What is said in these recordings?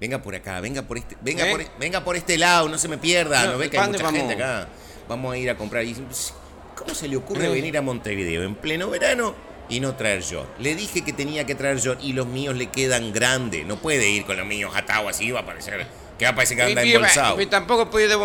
Venga por acá, venga por este, venga, ¿Eh? por, venga por este lado, no se me pierda, No, no, ve que hay ¿pa' mucha gente acá. Vamos a ir a comprar. Y, ¿Cómo se le ocurre Eh. venir a Montevideo en pleno verano y no traer yo? Le dije que tenía que traer yo y los míos le quedan grandes. No puede ir con los míos atados así, va a parecer que va a parecer que anda Y- embolsado. y tampoco puede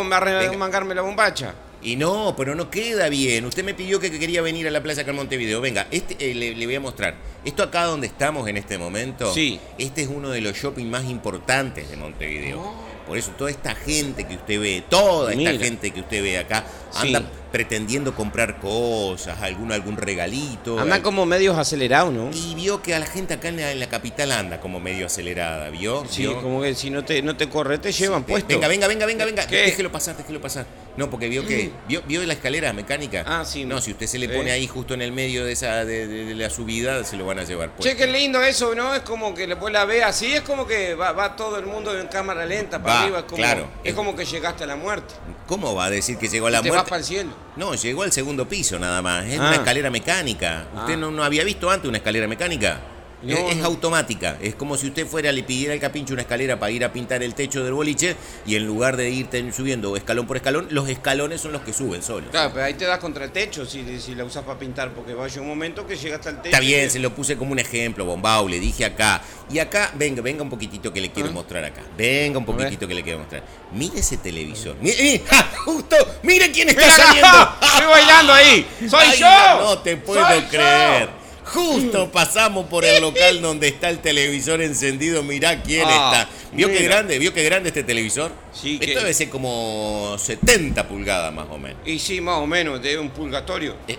mangarme la bombacha. Y no, pero no queda bien. Usted me pidió que, que quería venir a la playa acá en Montevideo. Venga, este eh, le, le voy a mostrar. Esto acá donde estamos en este momento, Sí. este es uno de los shopping más importantes de Montevideo. Por eso toda esta gente que usted ve, toda esta gente que usted ve acá, Sí. anda pretendiendo comprar cosas, algún, algún regalito. Andan al- como medios acelerados, ¿no? Y vio que a la gente acá en la, en la capital anda como medio acelerada, ¿vio? Sí, ¿Vio? como que si no te, no te corre, te llevan Ve- puesto. Venga, venga, venga, venga, venga. ¿Qué? Déjelo pasar, déjelo pasar. No, porque vio que. ¿Vio, vio la escalera mecánica? Ah, sí. No, si usted se le Eh. pone ahí justo en el medio de esa de, de- de la subida, se lo van a llevar puesto. Che, qué lindo eso, ¿no? Es como que después la ve así, es como que va, va todo el mundo en cámara lenta para Va, arriba. Es como, claro. Es como que llegaste a la muerte. ¿Cómo va a decir que llegó a la te vas muerte? para el cielo. No, llegó al segundo piso nada más. Es Ah. una escalera mecánica. ¿Usted Ah. no, no había visto antes una escalera mecánica? No, es, es no. automática. Es como si usted fuera, le pidiera al capincho una escalera para ir a pintar el techo del boliche y en lugar de ir subiendo escalón por escalón, los escalones son los que suben solos. Claro, pero ahí te das contra el techo si, si la usas para pintar, porque va a llegar un momento que llega hasta el techo. Está bien, se lo puse como un ejemplo, Bombao, le dije acá. Y acá, venga, venga un poquitito que le quiero Ah. mostrar acá. Venga un poquitito que le quiero mostrar. Mire ese televisor. Mire, ¡eh! ¡Ja! ¡Justo! ¡Mire quién está ¡Mira, saliendo! ¡Estoy bailando ahí! ¡Soy Ay, yo! No te puedo ¡Soy yo! Justo pasamos por el local donde está el televisor encendido. Mirá quién Ah, está. ¿Vio qué grande? ¿Vio qué grande este televisor? Sí, Esto que- debe ser como 70 pulgadas más o menos. Y sí, más o menos, de un purgatorio. Eh,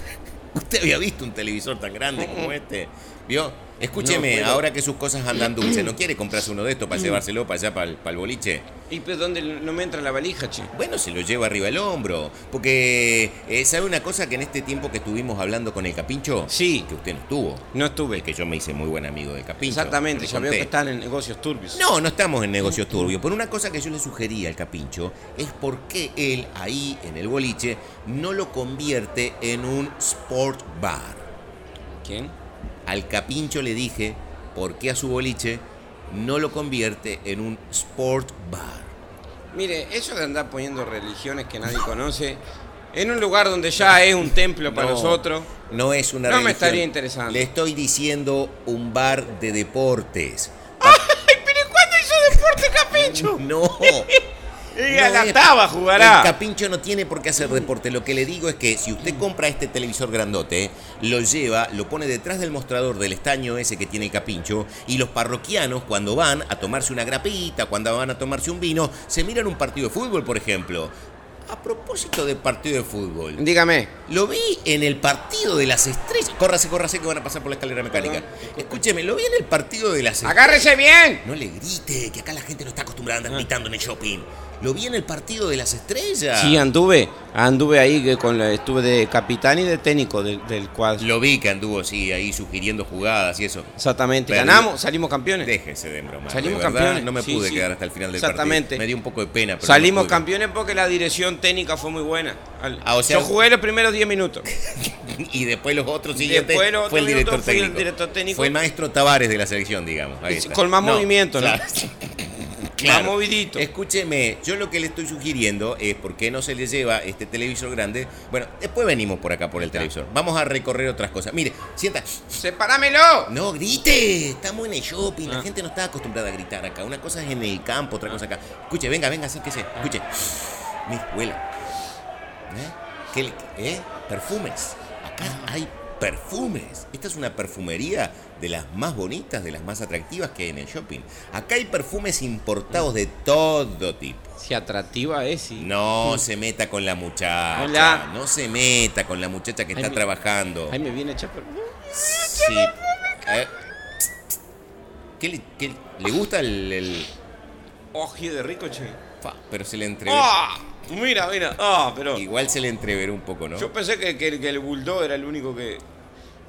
¿Usted había visto un televisor tan grande como este? ¿Vio? Escúcheme, No, pero- ahora que sus cosas andan dulces, ¿no quiere comprarse uno de estos para llevárselo para allá, para el, para el boliche? ¿Y pues dónde no me entra la valija, che? Bueno, se lo lleva arriba el hombro. Porque, eh, ¿sabe una cosa que en este tiempo que estuvimos hablando con el Capincho? Sí. Que usted no estuvo. No estuve. Que yo me hice muy buen amigo del Capincho. Exactamente, ya veo que están en negocios turbios. No, no estamos en negocios turbios. Por una cosa que yo le sugería al Capincho es por qué él ahí en el boliche no lo convierte en un sport bar. ¿Quién? Al Capincho le dije por qué a su boliche no lo convierte en un sport bar. Mire, eso de andar poniendo religiones que nadie conoce en un lugar donde ya es un templo para No, nosotros. No es una No me religión. estaría interesando. Le estoy diciendo un bar de deportes. ¡Ay, pero ¿y cuándo hizo deporte, Capincho? No. Y a No la taba jugará. El capincho no tiene por qué hacer deporte. Lo que le digo es que si usted compra este televisor grandote, lo lleva, lo pone detrás del mostrador del estaño ese que tiene el capincho, y los parroquianos, cuando van a tomarse una grapita, cuando van a tomarse un vino, se miran un partido de fútbol, por ejemplo. A propósito de partido de fútbol, Dígame. lo vi en el partido de las estrellas. Córrase, córrase que van a pasar por la escalera mecánica. Escúcheme, lo vi en el partido de las estrellas. ¡Agárrese bien! No le grite, que acá la gente no está acostumbrada a andar gritando en el shopping. Lo vi en el partido de las estrellas. Sí, anduve. Anduve ahí que con la, estuve de capitán y de técnico del, del cuadro. Lo vi que anduvo, sí, ahí sugiriendo jugadas y eso. Exactamente. Pero- Ganamos, salimos campeones. Déjese de broma. Salimos de campeones. No me Sí, pude sí. quedar hasta el final del Exactamente. partido. Me dio un poco de pena. pero Salimos no campeones porque la dirección técnica fue muy buena. Ah, o sea- Yo jugué los primeros 10 minutos. Y después los otros siguientes Después los fue el otros director minutos fui el técnico. director técnico. Fue el maestro Tavares de la selección, digamos. Ahí está. Con más movimiento, ¿no? Claro. Más movidito. Escúcheme, yo lo que le estoy sugiriendo es por qué no se le lleva este televisor grande. Bueno, después venimos por acá por el televisor. Vamos a recorrer otras cosas. Mire, sienta. ¡Sepáramelo! No, grite. Estamos en el shopping. La Ah. gente no está acostumbrada a gritar acá. Una cosa es en el campo, otra cosa acá. Escuche, venga, venga, acérquese. Escuche. Mire, huela. ¿Eh? ¿Qué le- ¿Eh? Perfumes. Acá hay perfumes. Esta es una perfumería de las más bonitas, de las más atractivas que hay en el shopping. Acá hay perfumes importados de todo tipo. Si atractiva es, sí. No se meta con la muchacha. Hola. No se meta con la muchacha que está trabajando. Ahí me viene a echar por- Sí. Eh, ¿Qué le, qué le gusta el, el- Oje de rico, che. fa, pero se le entreveró. ¡Ah! Mira, mira. Ah, pero. Igual se le entreveró un poco, ¿no? Yo pensé que, que, que el bulldog era el único que.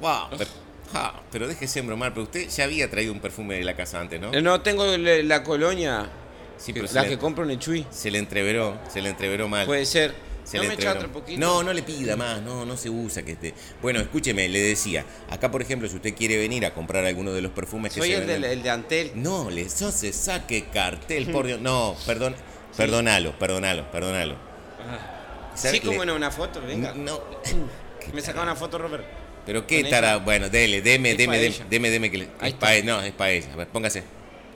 Wow, pero, ja, pero déjese bromar, pero usted ya había traído un perfume de la casa antes, ¿no? Eh, No, tengo la colonia. Sí, pero la que compro en el Chuy. se le entreveró, se le entreveró mal. Puede ser. Se ¿No le me echa otro poquito? No, no le pida más, no, no se usa que esté. Bueno, escúcheme, le decía, acá por ejemplo, si usted quiere venir a comprar alguno de los perfumes que Soy se el, venden- el de Antel. No, le no se saque cartel, por Dios. No, perdón, perdonalo, perdonalo, perdonalo. ¿Sabe Sí, como no, una foto, venga. No. Me sacaba una foto, Robert. Pero qué tara, bueno, dele, deme, Es deme, deme, deme, deme que le- Ahí es está. pa' ella, no, es para ella. A ver, póngase.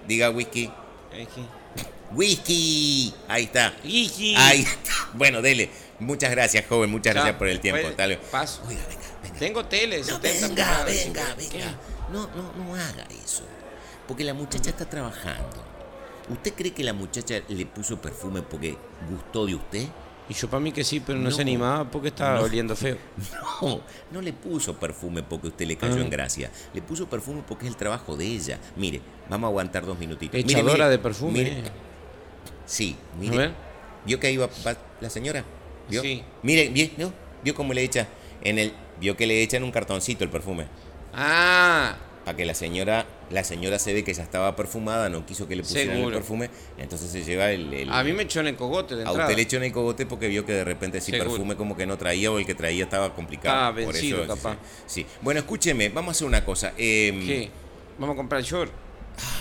Diga whisky. Sí. Whisky. Ahí está. Iji. Ahí está. Bueno, dele. Muchas gracias, joven. Muchas gracias por el tiempo. Luego. paso. Oiga, venga, venga. Tengo tele, No, 70 venga, venga, 50. venga. No, no, no haga eso. Porque la muchacha está trabajando. ¿Usted cree que la muchacha le puso perfume porque gustó de usted? Y yo para mí que sí, pero no, No. se animaba porque estaba No. oliendo feo. No, no le puso perfume porque usted le cayó Ah. en gracia. Le puso perfume porque es el trabajo de ella. Mire, vamos a aguantar dos minutitos. Echadora mire, de perfume. mire. Sí, mire. A ver. ¿Vio que ahí va, va la señora? ¿Vio? Sí. Mire, ¿vio? ¿no? ¿Vio cómo le echa en el vio que le echa en un cartoncito el perfume? Ah, Para que la señora la señora se ve que ya estaba perfumada, no quiso que le pusieran Seguro. el perfume, entonces se lleva el, el- a mí me echó en el cogote de a entrada. usted le echó en el cogote porque vio que de repente si Seguro. perfume como que no traía o el que traía estaba complicado. Por vencido, eso, capaz. Sí, sí. Bueno, escúcheme, vamos a hacer una cosa. em, ¿Qué? Vamos a comprar el short.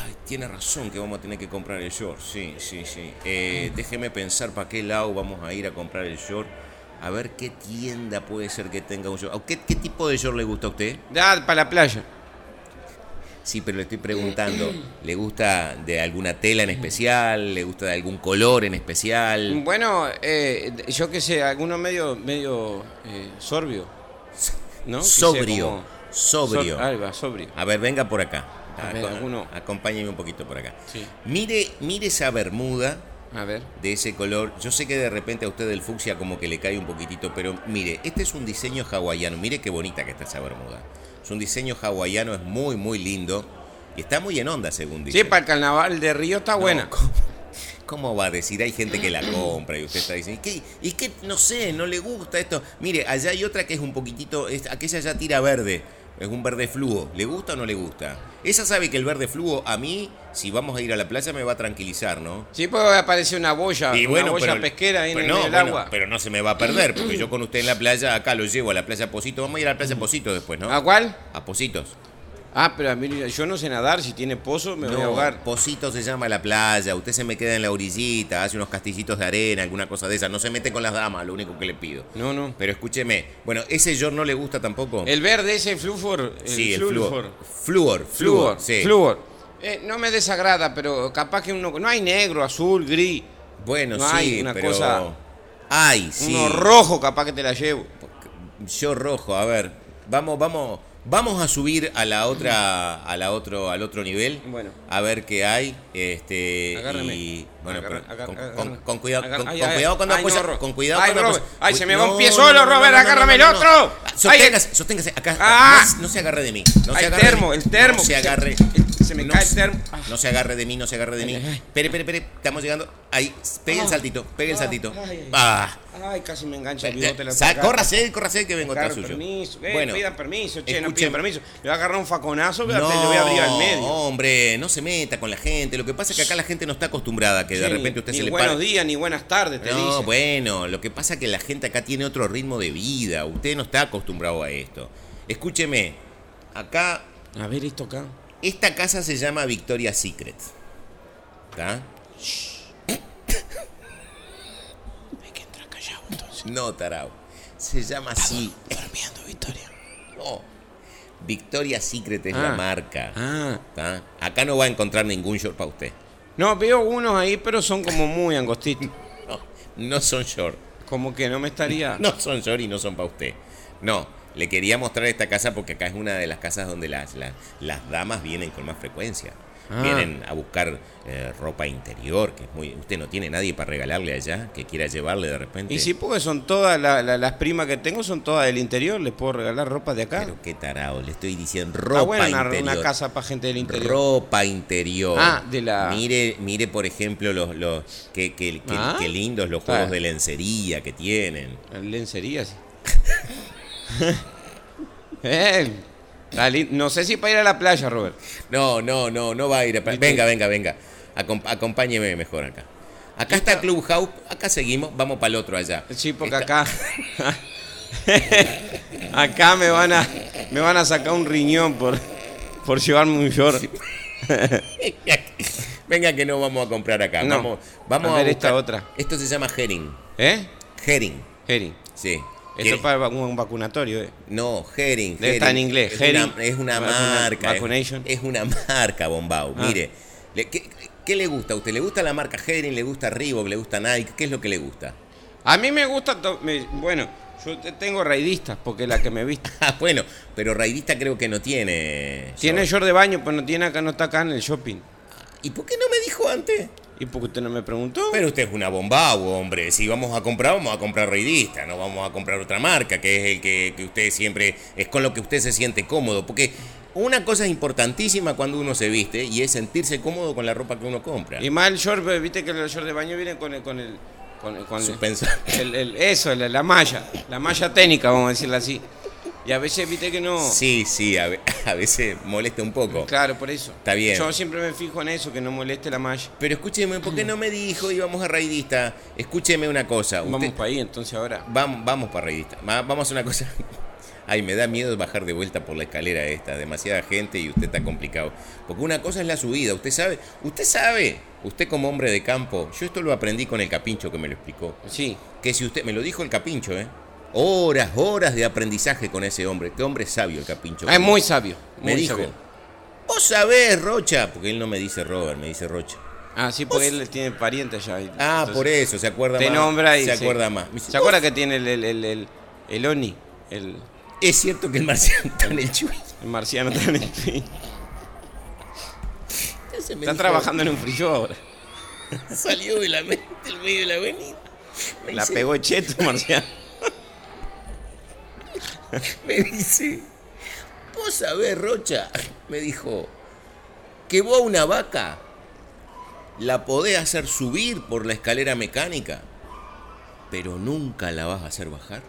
Ay, tiene razón que vamos a tener que comprar el short. Sí, sí, sí. Eh, déjeme pensar para qué lado vamos a ir a comprar el short. A ver qué tienda puede ser que tenga un short. ¿A ¿Qué, qué tipo de short le gusta a usted? Ya, para la playa. Sí, pero le estoy preguntando. ¿Le gusta de alguna tela en especial? ¿Le gusta de algún color en especial? Bueno, eh, yo qué sé, alguno medio, medio eh, sorbio. ¿No? Sobrio. como- Sobrio. Sor- va, sobrio. A ver, venga por acá. A ver, alguno. Acompáñeme un poquito por acá. Sí. Mire, mire esa bermuda A ver. de ese color. Yo sé que de repente a usted el fucsia como que le cae un poquitito, pero mire, este es un diseño hawaiano. Mire qué bonita que está esa bermuda. Es un diseño hawaiano, es muy, muy lindo. Y está muy en onda, según dice. Sí, para el carnaval de Río está No, buena. ¿cómo, cómo va a decir? Hay gente que la compra y usted está diciendo, ¿y qué? ¿Y qué? No sé, no le gusta esto. Mire, allá hay otra que es un poquitito, es- aquella ya tira verde. Es un verde fluo. ¿Le gusta o no le gusta? Esa sabe que el verde fluo a mí, si vamos a ir a la playa, me va a tranquilizar, ¿no? Sí, puede aparecer una boya, Y una bueno, boya pero, pesquera ahí en no, en el bueno, agua. pero no se me va a perder, porque yo con usted en la playa, acá lo llevo a la playa Posito. Vamos a ir a la playa Posito después, ¿no? ¿A cuál? A Positos. Ah, pero a mí yo no sé nadar, si tiene pozo me voy a ahogar. Posito se llama la playa, usted se me queda en la orillita, hace unos castillitos de arena, alguna cosa de esa. No se mete con las damas, lo único que le pido. No, no. Pero escúcheme, bueno, ese short no le gusta tampoco. El verde ese flúor. El sí, el flúor. flúor. Flúor, Flúor, flúor, sí. flúor. Eh, no me desagrada, pero capaz que uno. No hay negro, azul, gris. Bueno, No sí, hay una pero... cosa- Ay, sí. Uno rojo, capaz que te la llevo. Yo rojo, a ver. Vamos, vamos, vamos a subir a la otra, a la otro, al otro nivel. Bueno. A ver qué hay. Este. Agárreme. Y, bueno, Agarra- pero con, agarra- con- con cuidado, con, ay, con ay, cuidado cuando ay, apoya- no, Ro- con cuidado ay, cuando Robert, ay, se me va un pie solo, Robert, agárrame el otro. Sosténgase, Ay, sosténgase acá. Ah. No, no se agarre de mí. No Ay, se el agarre de termo, el termo. No se agarre. Se- se me no cae el termo. No se agarre de mí, no se agarre de mí. Espere, espere, espere. Estamos llegando. Ahí, pegue el Ah. saltito, pegue el Ah, saltito. ay, ay. Ah. Ay, casi me engancha el bigote. la Sa- tacata. Córrase, córrase que vengo atrás suyo. permiso. Eh, bueno, pidan permiso, che, no pidan permiso. Le voy a agarrar un faconazo, No, le voy a abrir al medio. hombre, no se meta con la gente. Lo que pasa es que acá la gente no está acostumbrada a que de repente usted ni se le buenos días, ni buenas tardes, te No, dice. bueno, lo que pasa es que la gente acá tiene otro ritmo de vida. Usted no está acostumbrado a esto. Escúcheme, acá, A ver esto acá. esta casa se llama Victoria's Secret. ¿Está? Hay que entrar callado entonces. No, tarao. Se llama así. Durmiendo, Victoria. No. Victoria's Secret es Ah. la marca. Ah. ¿tá? Acá no va a encontrar ningún short para usted. No, veo unos ahí, pero son como muy angostitos. No, no son short. Como que no me estaría. No son short y no son para usted. No, le quería mostrar esta casa porque acá es una de las casas donde las, las, las damas vienen con más frecuencia. Ah. Vienen a buscar eh, ropa interior, que es muy... Usted no tiene nadie para regalarle allá, que quiera llevarle de repente. Y sí, porque son todas la- la- las primas que tengo, son todas del interior. Les puedo regalar ropa de acá. Pero qué tarado, le estoy diciendo Está ropa interior. una casa para gente del interior. Ropa interior. Ah, de la- Mire, mire por ejemplo, los, los qué, Ah. qué lindos los Claro. juegos de lencería que tienen. Lencería, sí. Eh, no sé si para ir a la playa, Robert. No, no, no, no va a ir a... Venga, venga, venga. Acom- acompáñeme mejor acá. Acá está Clubhouse, acá seguimos, vamos para el otro allá. Sí, porque Está- acá. acá me van a. Me van a sacar un riñón por. Por llevarme un short. Venga que no vamos a comprar acá. No. Vamos, vamos A a, ver esta buscar- otra. Esto se llama herring. ¿Eh? Herring, Herring. sí. Que- es para un vacunatorio, ¿eh? No, herring. Debe estar en inglés, Es herring. una, es una marca. vacunation. Es, una marca, Bombao. Ah. Mire, ¿qué, qué le gusta a usted? ¿Le gusta la marca herring? ¿Le gusta Reebok? ¿Le gusta Nike? ¿Qué es lo que le gusta? A mí me gusta. me- bueno, yo te- tengo raidistas porque es la que me viste. Ah, bueno, pero Raidista creo que no tiene. Tiene short de baño, pero no tiene acá, no está acá en el shopping. ¿Y por qué no me dijo antes? ¿Y porque usted no me preguntó? Pero usted es una bombao, hombre. Si vamos a comprar, vamos a comprar Raidista, no vamos a comprar otra marca, que es el que, que usted siempre es con lo que usted se siente cómodo. Porque una cosa es importantísima cuando uno se viste y es sentirse cómodo con la ropa que uno compra. Y más el short, pues, viste que los shorts de baño vienen con el. Con el, con el- con el- el- el- eso, la, la malla. La malla técnica, vamos a decirla así. Y a veces, viste que no. Sí, sí, a, a veces molesta un poco. Claro, por eso. Está bien. Yo siempre me fijo en eso, que no moleste la malla. Pero escúcheme, ¿por qué no me dijo íbamos a Raidista? Escúcheme una cosa. usted- Vamos para ahí, entonces ahora. Vamos, vamos para Raidista. Va- Vamos a una cosa. Ay, me da miedo bajar de vuelta por la escalera esta. Demasiada gente y usted está complicado. Porque una cosa es la subida. Usted sabe, usted sabe, usted como hombre de campo, yo esto lo aprendí con el capincho que me lo explicó. Sí. Que si usted, me lo dijo el capincho, ¿eh? Horas, horas de aprendizaje con ese hombre. Qué hombre sabio el capincho. Ah, es muy sabio. me dijo. sabio. Vos sabés, Rocha. Porque él no me dice Robert, me dice Rocha. Ah, sí, porque él tiene parientes allá. Ah, entonces por eso, se acuerda Te más. nombra y se sí. acuerda más. Dice, ¿Se acuerda que tiene el, el, el, el, el Oni? El, Es cierto que el marciano está en el chuy. el marciano está en el fin. Está trabajando en un frío ahora. Salió de la mente, del medio de la avenida. Me La dice- pegó cheto, marciano. Me dice, vos sabés, Rocha, me dijo, que vos a una vaca la podés hacer subir por la escalera mecánica, pero nunca la vas a hacer bajar.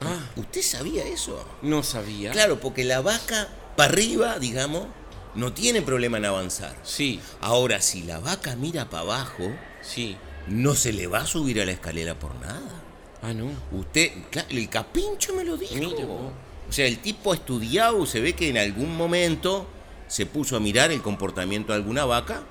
Ah, ¿Usted sabía eso? no sabía. Claro, porque la vaca para arriba, digamos, no tiene problema en avanzar. Sí, Ahora, si la vaca mira para abajo, sí. no se le va a subir a la escalera por nada. Ah, no. Usted, claro, el capincho me lo dijo. Mira. O sea, el tipo ha estudiado, se ve que en algún momento se puso a mirar el comportamiento de alguna vaca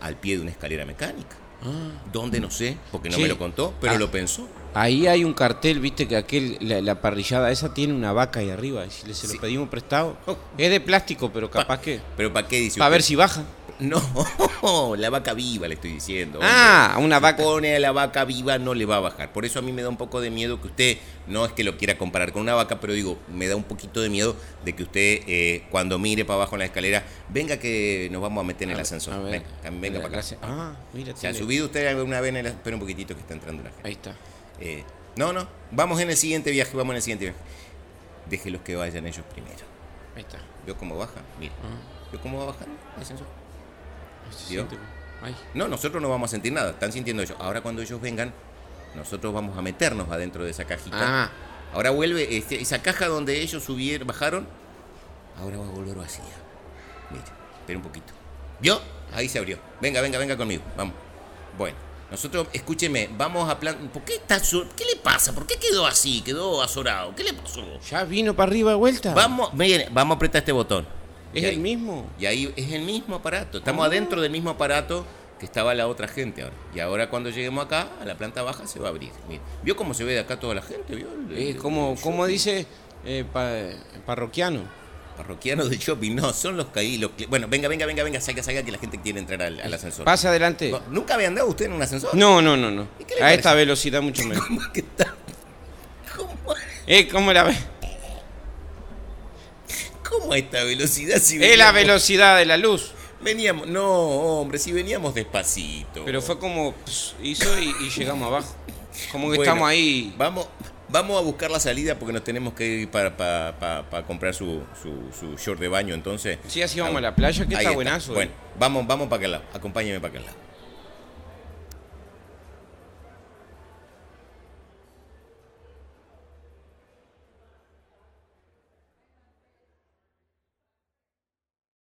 al pie de una escalera mecánica. Ah. ¿Dónde? No sé, porque no Sí. me lo contó, pero Ah. lo pensó. Ahí hay un cartel, viste que aquel, la, la parrillada esa tiene una vaca ahí arriba. Y si le- se Sí. lo pedimos prestado. Oh. Es de plástico, pero capaz Pa- que. ¿Pero para qué dice Para ver si baja. No, la vaca viva le estoy diciendo. hombre. Ah, una Si vaca. pone a la vaca viva no le va a bajar. Por eso a mí me da un poco de miedo que usted, no es que lo quiera comparar con una vaca, pero digo, me da un poquito de miedo de que usted eh, cuando mire para abajo en la escalera, venga que nos vamos a meter en el ascensor. Ver, venga, venga para acá. Ah, mira. ¿Se ha subido usted alguna vez en el Espera un poquitito que está entrando la gente. Ahí está. Eh, no, no, vamos en el siguiente viaje, vamos en el siguiente viaje. Déjelos que vayan ellos primero. Ahí está. ¿Vio cómo bajan? Mira. Ah, ¿Vio cómo va bajando el ascensor? Ay. No, nosotros no vamos a sentir nada, están sintiendo ellos. Ahora cuando ellos vengan, nosotros vamos a meternos adentro de esa cajita. Ah, Ahora vuelve, este, esa caja donde ellos subieron, bajaron, ahora va a volver vacía. Mire, espera un poquito. ¿Vio? Ahí se abrió. Venga, venga, venga conmigo. Vamos. Bueno, nosotros, escúcheme, vamos a plan... ¿Por qué está ¿Qué le pasa? ¿Por qué quedó así? Quedó azorado. ¿Qué le pasó? ya vino para arriba de vuelta. Vamos, miren, vamos a apretar este botón. Es el mismo. y ahí es el mismo aparato. Estamos adentro del mismo aparato que estaba la otra gente ahora. Y ahora cuando lleguemos acá, a la planta baja, se va a abrir. Mire, ¿Vio cómo se ve de acá toda la gente? ¿Vio? El- Eh, como, el como dice eh, pa- parroquiano. Parroquianos del shopping, no, son los que ahí... Los que- Bueno, venga, venga, venga, venga, salga, salga, que la gente quiere entrar al, al ascensor. Pasa adelante. No, ¿Nunca había andado usted en un ascensor? No, no, no, no. ¿Y qué le A parece? esta velocidad mucho menos. ¿Cómo es que está? ¿Cómo, Eh, ¿cómo la ve? A esta velocidad si Es la veníamos- velocidad de la luz. Veníamos... No, hombre, si veníamos despacito. Pero fue como pss, hizo y, y llegamos abajo. Como que Bueno, estamos ahí. Vamos, vamos a buscar la salida porque nos tenemos que ir para, para, para- para comprar su, su, su short de baño. Entonces, Sí, así vamos a la playa, que está buenazo. eh. Bueno, vamos, vamos para aquel lado. Acompáñeme para aquel lado.